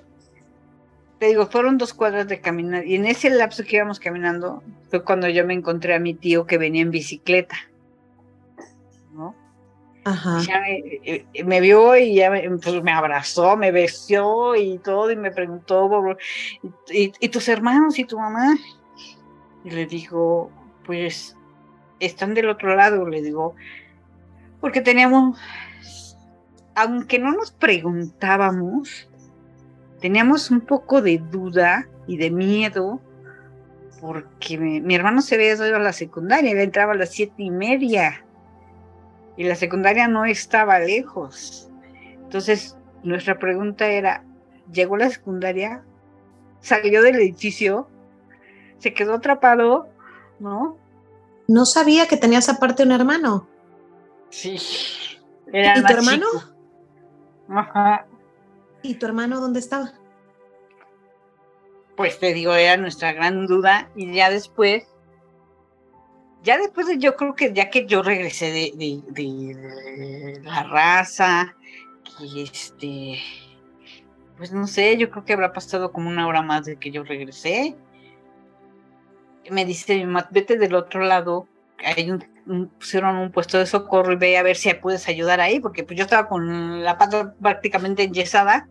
te digo, fueron dos cuadras de caminar. Y en ese lapso que íbamos caminando fue cuando yo me encontré a mi tío que venía en bicicleta. ¿no? Ajá. Ya me, eh, me vio y ya me, pues, me abrazó, me besó y todo, y me preguntó, por- ¿y, y- y tus hermanos y tu mamá? Y le digo, pues están del otro lado, le digo, porque teníamos, aunque no nos preguntábamos, teníamos un poco de duda y de miedo, porque mi, mi hermano se había ido a la secundaria, él entraba a las siete y media y la secundaria no estaba lejos. Entonces, nuestra pregunta era, ¿llegó a la secundaria? ¿Salió del edificio? ¿Se quedó atrapado? ¿No? No sabía que tenías aparte un hermano. Sí. Era ¿Y tu hermano? chico. Ajá. ¿Y tu hermano dónde estaba? Pues te digo, era nuestra gran duda. Y ya después, ya después de, yo creo que ya que yo regresé de, la raza, que este, pues no sé, yo creo que habrá pasado como una hora más de que yo regresé. Me dice mi mamá, vete del otro lado, hay un- pusieron un puesto de socorro y ve a ver si puedes ayudar ahí, porque pues yo estaba con la pata prácticamente enyesada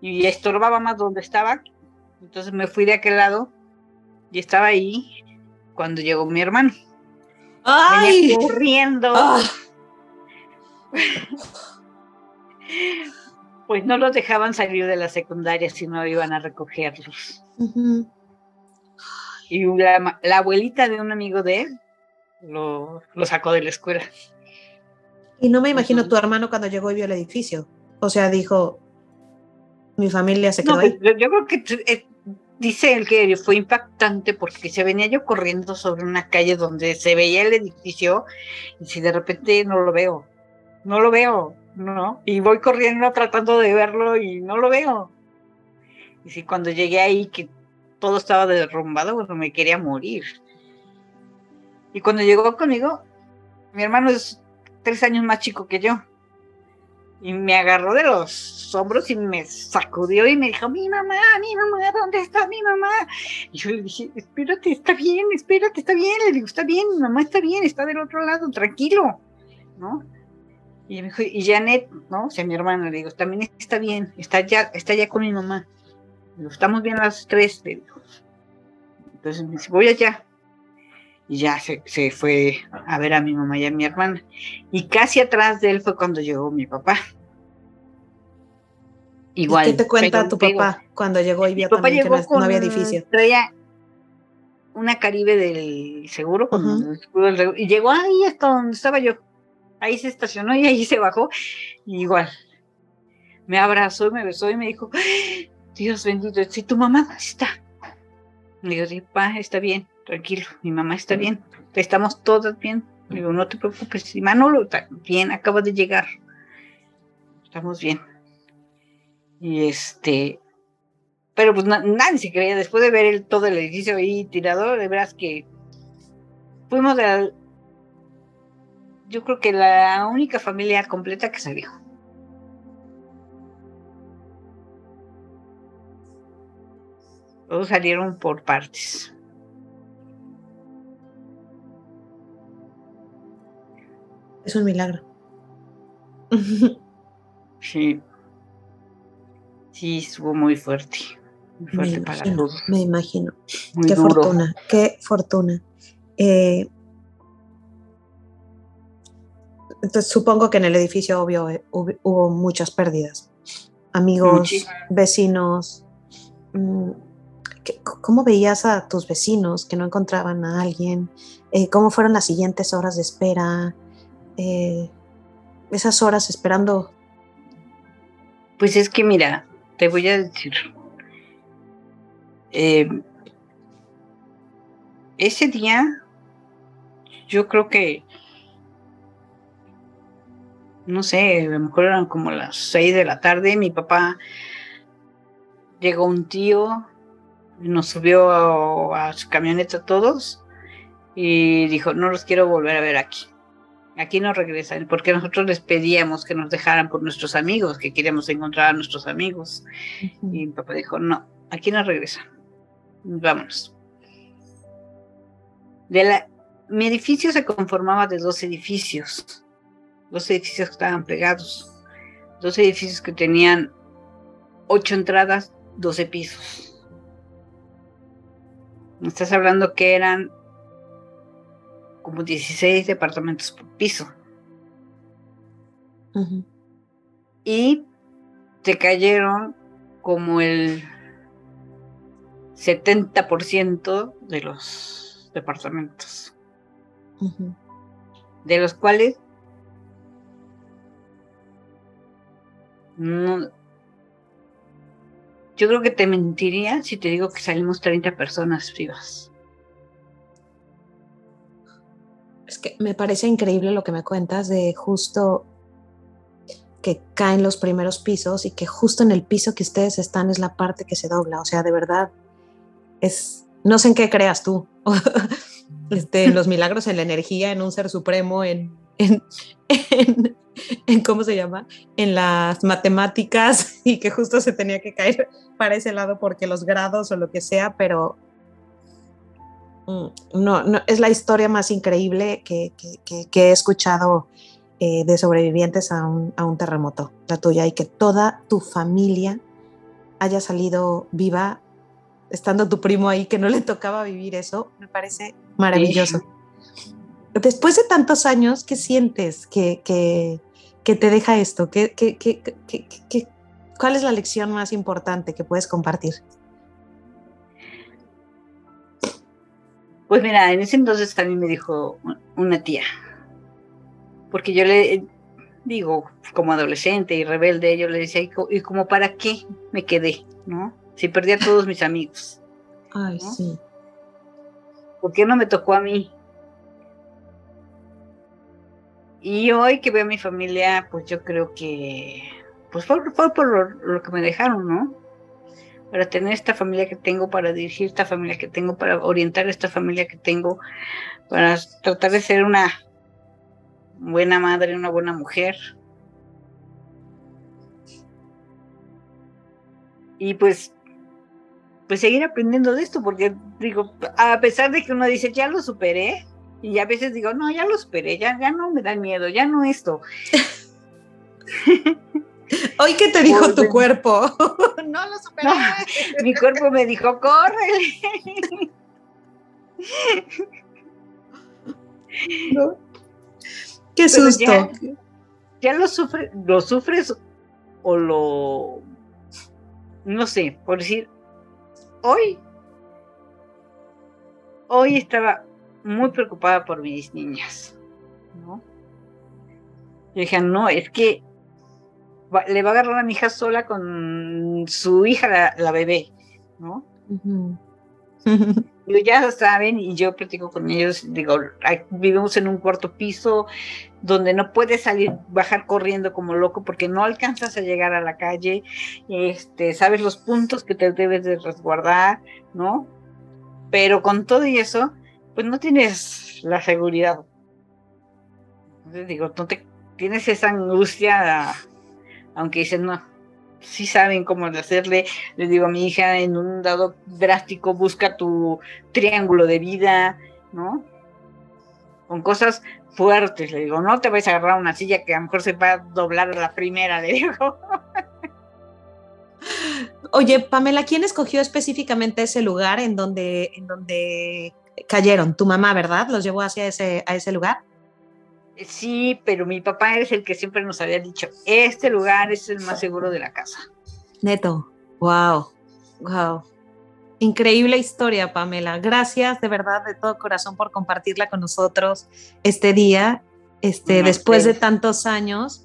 y estorbaba más donde estaba. Entonces me fui de aquel lado y estaba ahí cuando llegó mi hermano. Venía corriendo. ¡Ah! *laughs* Pues no los dejaban salir de la secundaria si no iban a recogerlos. Ujú. Y la, la abuelita de un amigo de él lo, lo sacó de la escuela. Y no me imagino tu hermano cuando llegó y vio el edificio. O sea, dijo, mi familia se quedó No, ahí. pues, yo, yo creo que eh, dice él que fue impactante porque se venía yo corriendo sobre una calle donde se veía el edificio y si de repente no lo veo, no lo veo, ¿no? Y voy corriendo tratando de verlo y no lo veo. Y si cuando llegué ahí que todo estaba derrumbado, bueno, me quería morir. Y cuando llegó conmigo, mi hermano es tres años más chico que yo. Y me agarró de los hombros y me sacudió y me dijo, mi mamá, mi mamá, ¿dónde está mi mamá? Y yo le dije, espérate, está bien, espérate, está bien. Le digo, está bien, mi mamá está bien, está del otro lado, tranquilo, ¿no? Y me dijo, y Janet, ¿no? O sea, mi hermana, le digo, también está bien, está ya, está ya con mi mamá. Le digo, estamos bien las tres, le digo. Entonces me dice, voy allá. Y ya se, se fue a ver a mi mamá y a mi hermana. Y casi atrás de él fue cuando llegó mi papá. Igual. ¿Y qué te cuenta pero tu digo, papá cuando llegó y vio papá también que llegó no, había edificio? Traía una Caribe del seguro, del seguro, y llegó ahí hasta donde estaba yo. Ahí se estacionó y ahí se bajó. Y igual. Me abrazó y me besó y me dijo, "Ay, Dios bendito, si tu mamá dónde está. Le digo, sí, pa, está bien, tranquilo, mi mamá está bien, estamos todas bien. Digo, no te preocupes, y Manolo está bien, acaba de llegar. Estamos bien. Y este, pero pues na- nadie se creía, después de ver todo el edificio ahí tirado, de veras que fuimos de yo creo que la única familia completa que salió. Todos salieron por partes. Es un milagro. *laughs* Sí. Sí, estuvo muy fuerte. Muy fuerte me para imagino, todos. me imagino. Muy qué duro. fortuna, qué fortuna. Eh, entonces supongo que en el edificio, obvio, eh, hubo, hubo muchas pérdidas. Amigos, vecinos. mm, ¿qué- ¿Cómo veías a tus vecinos que no encontraban a alguien? Eh, ¿Cómo fueron las siguientes horas de espera? Eh, esas horas esperando. Pues es que mira, te voy a decir. eh, ese día, yo creo que, no sé, a lo mejor eran como las seis de la tarde. Mi papá llegó un tío, nos subió a, a su camioneta todos y dijo: No los quiero volver a ver aquí. Aquí no regresan, porque nosotros les pedíamos que nos dejaran por nuestros amigos, que queríamos encontrar a nuestros amigos. Y mi papá dijo, no, aquí no regresan. Vámonos. De la, mi edificio se conformaba de dos edificios. Dos edificios que estaban pegados. Dos edificios que tenían ocho entradas, doce pisos. Me estás hablando que eran como 16 departamentos por piso. Y te cayeron como el 70% de los departamentos, de los cuales no, yo creo que te mentiría si te digo que salimos 30 personas vivas. Es que me parece increíble lo que me cuentas de justo que caen los primeros pisos y que justo en el piso que ustedes están es la parte que se dobla. O sea, de verdad, es, no sé en qué creas tú, *laughs* este, los *laughs* milagros, en la energía, en un ser supremo, en, en, en, en ¿cómo se llama? En las matemáticas *laughs* y que justo se tenía que caer para ese lado porque los grados o lo que sea, pero no, no, es la historia más increíble que, que, que, que he escuchado eh, de sobrevivientes a un, a un, terremoto, la tuya, y que toda tu familia haya salido viva, estando tu primo ahí, que no le tocaba vivir eso, me parece maravilloso. Sí. Después de tantos años, ¿qué sientes que, te deja esto? ¿Qué, qué, qué, ¿Cuál es la lección más importante que puedes compartir? Pues mira, en ese entonces también me dijo una tía, porque yo le digo, como adolescente y rebelde, yo le decía, ¿y como para qué me quedé? ¿No? Si perdí a todos mis amigos. Ay, ¿no? sí. ¿Por qué no me tocó a mí? Y hoy que veo a mi familia, pues yo creo que, pues fue, fue por lo, lo que me dejaron, ¿no? Para tener esta familia que tengo, para dirigir esta familia que tengo, para orientar esta familia que tengo, para tratar de ser una buena madre, una buena mujer. Y pues, pues seguir aprendiendo de esto, porque digo, a pesar de que uno dice, ya lo superé, y a veces digo, no, ya lo superé, ya, ya no me da miedo, ya no esto. *laughs* Hoy que te dijo tu cuerpo, *laughs* no lo superé. No, *laughs* mi cuerpo me dijo, corre. *laughs* No. Qué susto. Ya, ya, lo sufre, lo sufres o lo, no sé, por decir, hoy, hoy estaba muy preocupada por mis niñas, ¿no? Yo dije, no, es que le va a agarrar a mi hija sola con su hija, la, la bebé, ¿no? Uh -huh. y ya saben, y yo platico con ellos, digo, vivimos en un cuarto piso donde no puedes salir, bajar corriendo como loco porque no alcanzas a llegar a la calle, este, sabes los puntos que te debes de resguardar, ¿no? Pero con todo y eso, pues no tienes la seguridad. Entonces digo, no te tienes esa angustia aunque dicen no, sí saben cómo hacerle. Les digo a mi hija, en un dado drástico, busca tu triángulo de vida, ¿no? Con cosas fuertes, le digo, no te vais a agarrar una silla que a lo mejor se va a doblar la primera, le digo. Oye, Pamela, ¿quién escogió específicamente ese lugar en donde, en donde cayeron? Tu mamá, ¿verdad? ¿Los llevó hacia ese, a ese lugar? Sí, pero mi papá es el que siempre nos había dicho, este lugar es el más seguro de la casa. Neto, wow, wow. Increíble historia, Pamela. Gracias de verdad de todo corazón por compartirla con nosotros este día, este, después de tantos años.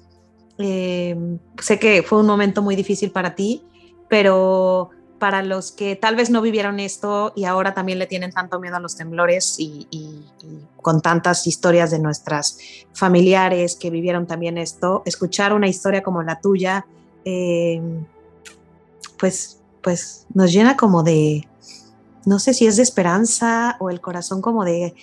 Eh, sé que fue un momento muy difícil para ti, pero para los que tal vez no vivieron esto y ahora también le tienen tanto miedo a los temblores y, con tantas historias de nuestras familiares que vivieron también esto, escuchar una historia como la tuya, eh, pues, pues nos llena como de, no sé si es de esperanza o el corazón como de,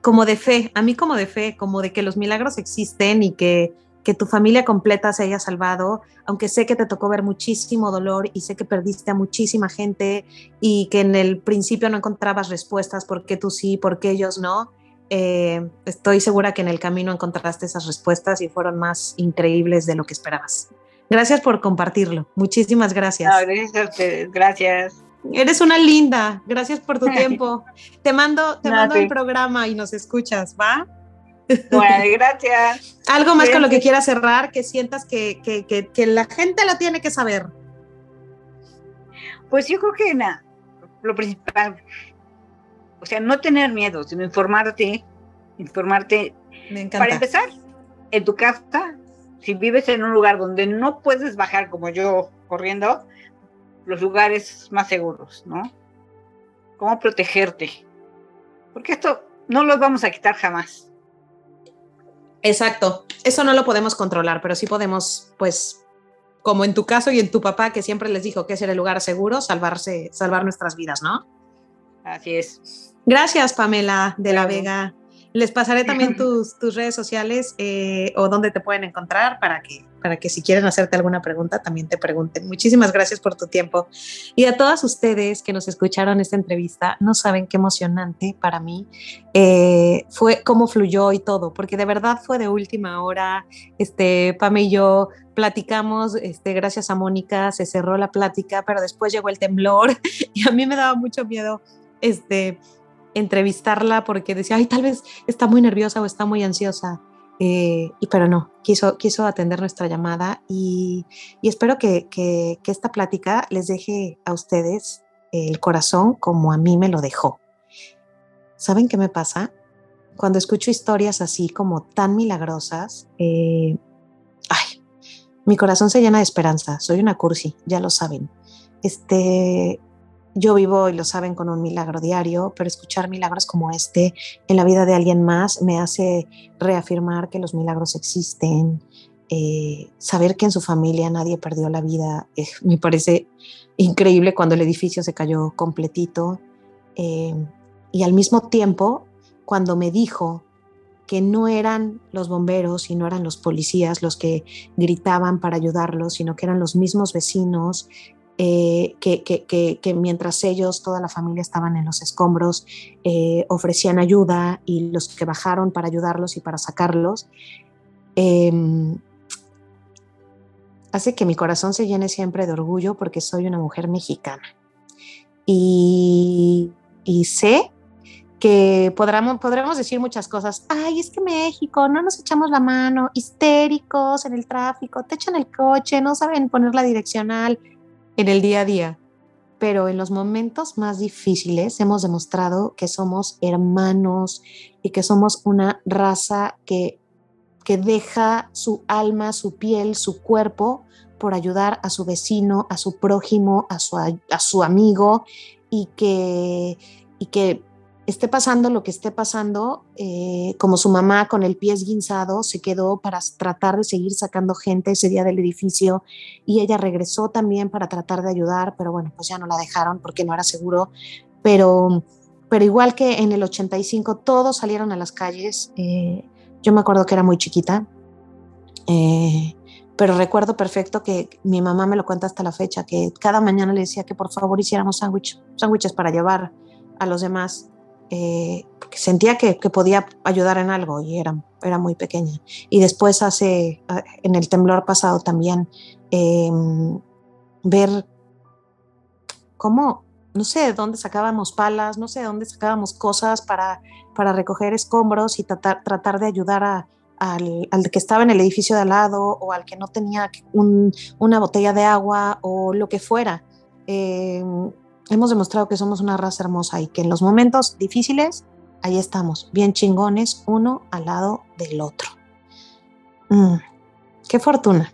como de fe, a mí como de fe, como de que los milagros existen y que que tu familia completa se haya salvado, aunque sé que te tocó ver muchísimo dolor y sé que perdiste a muchísima gente y que en el principio no encontrabas respuestas, por qué tú sí, por qué ellos no. Eh, estoy segura que en el camino encontraste esas respuestas y fueron más increíbles de lo que esperabas. Gracias por compartirlo. Muchísimas gracias. gracias a ustedes. Gracias. Eres una linda. Gracias por tu *laughs* tiempo. te mando, te mando el programa y nos escuchas, ¿va? *laughs* Bueno, gracias. Algo más con lo que quieras cerrar, que sientas que, que, la gente lo tiene que saber. Pues yo creo que nada, lo principal, o sea, no tener miedo, sino informarte, informarte. Me encanta. Para empezar, en tu casa, si vives en un lugar donde no puedes bajar como yo corriendo, los lugares más seguros, ¿no? Cómo protegerte. Porque esto no lo vamos a quitar jamás. Exacto, eso no lo podemos controlar, pero sí podemos, pues, como en tu caso y en tu papá, que siempre les dijo que ese era el lugar seguro, salvarse, salvar nuestras vidas, ¿no? Así es. Gracias, Pamela de la Vega. Les pasaré también tus, tus redes sociales eh, o dónde te pueden encontrar para que, para que si quieren hacerte alguna pregunta también te pregunten. Muchísimas gracias por tu tiempo. Y a todas ustedes que nos escucharon esta entrevista, no saben qué emocionante para mí eh, fue cómo fluyó y todo, porque de verdad fue de última hora. Este, Pame y yo platicamos, este, gracias a Mónica se cerró la plática, pero después llegó el temblor *laughs* y a mí me daba mucho miedo. Este, entrevistarla porque decía, ay, tal vez está muy nerviosa o está muy ansiosa. Eh, y pero no, quiso, quiso atender nuestra llamada y, espero que, que, esta plática les deje a ustedes el corazón como a mí me lo dejó. ¿Saben qué me pasa? Cuando escucho historias así como tan milagrosas, eh, ay, mi corazón se llena de esperanza. Soy una cursi, ya lo saben. Este, yo vivo, y lo saben, con un milagro diario, pero escuchar milagros como este en la vida de alguien más me hace reafirmar que los milagros existen, eh, saber que en su familia nadie perdió la vida, eh, *laughs* me parece increíble cuando el edificio se cayó completito. Eh, y al mismo tiempo, cuando me dijo que no eran los bomberos y no eran los policías los que gritaban para ayudarlos, sino que eran los mismos vecinos eh, que, mientras ellos, toda la familia estaban en los escombros, eh, ofrecían ayuda y los que bajaron para ayudarlos y para sacarlos, em, hace que mi corazón se llene siempre de orgullo porque soy una mujer mexicana. Y, sé que podremos, podremos decir muchas cosas. Ay, es que México, no nos echamos la mano, histéricos en el tráfico, te echan el coche, no saben poner la direccional en el día a día, pero en los momentos más difíciles hemos demostrado que somos hermanos y que somos una raza que, que deja su alma, su piel, su cuerpo por ayudar a su vecino, a su prójimo, a su, a su amigo y que, y que esté pasando lo que esté pasando, eh, como su mamá con el pie esguinzado se quedó para tratar de seguir sacando gente ese día del edificio y ella regresó también para tratar de ayudar, pero bueno, pues ya no la dejaron porque no era seguro, pero, pero igual que en el 85 todos salieron a las calles, eh, yo me acuerdo que era muy chiquita, eh, pero recuerdo perfecto que mi mamá me lo cuenta hasta la fecha, que cada mañana le decía que por favor hiciéramos sándwich, sándwiches para llevar a los demás, eh, sentía que, podía ayudar en algo y era, era muy pequeña. Y después hace, en el temblor pasado también, eh, ver cómo, no sé de dónde sacábamos palas, no sé de dónde sacábamos cosas para, para recoger escombros y tratar, tratar de ayudar a, al, que estaba en el edificio de al lado o al que no tenía un, una botella de agua o lo que fuera. Eh, hemos demostrado que somos una raza hermosa y que en los momentos difíciles, ahí estamos, bien chingones, uno al lado del otro. Mm, qué fortuna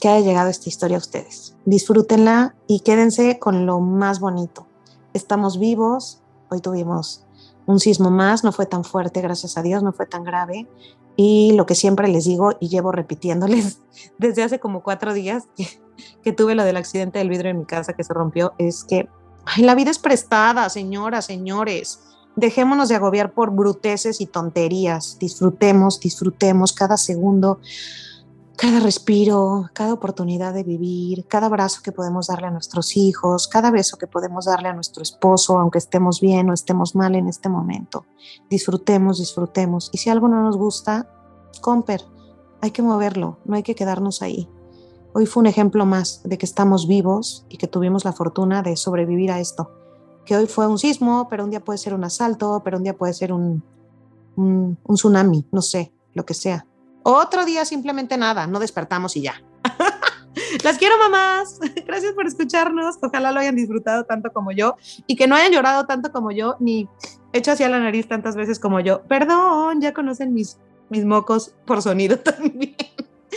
que haya llegado esta historia a ustedes. Disfrútenla y quédense con lo más bonito. Estamos vivos, hoy tuvimos un sismo más, no fue tan fuerte, gracias a Dios, no fue tan grave. Y lo que siempre les digo y llevo repitiéndoles *laughs* desde hace como cuatro días que, que tuve lo del accidente del vidrio en mi casa que se rompió es que la vida es prestada, señoras, señores. Dejémonos de agobiar por bruteces y tonterías. Disfrutemos, disfrutemos cada segundo cada respiro, cada oportunidad de vivir, cada abrazo que podemos darle a nuestros hijos, cada beso que podemos darle a nuestro esposo, aunque estemos bien o estemos mal en este momento. Disfrutemos, disfrutemos. Y si algo no nos gusta, comper, hay que moverlo, no hay que quedarnos ahí. Hoy fue un ejemplo más de que estamos vivos y que tuvimos la fortuna de sobrevivir a esto. Que hoy fue un sismo, pero un día puede ser un asalto, pero un día puede ser un, un, un tsunami, no sé, lo que sea otro día simplemente nada, no despertamos y ya. *laughs* Las quiero mamás. *laughs* Gracias por escucharnos. Ojalá lo hayan disfrutado tanto como yo y que no hayan llorado tanto como yo ni hecho hacia la nariz tantas veces como yo. Perdón, ya conocen mis, mis mocos por sonido *laughs* también.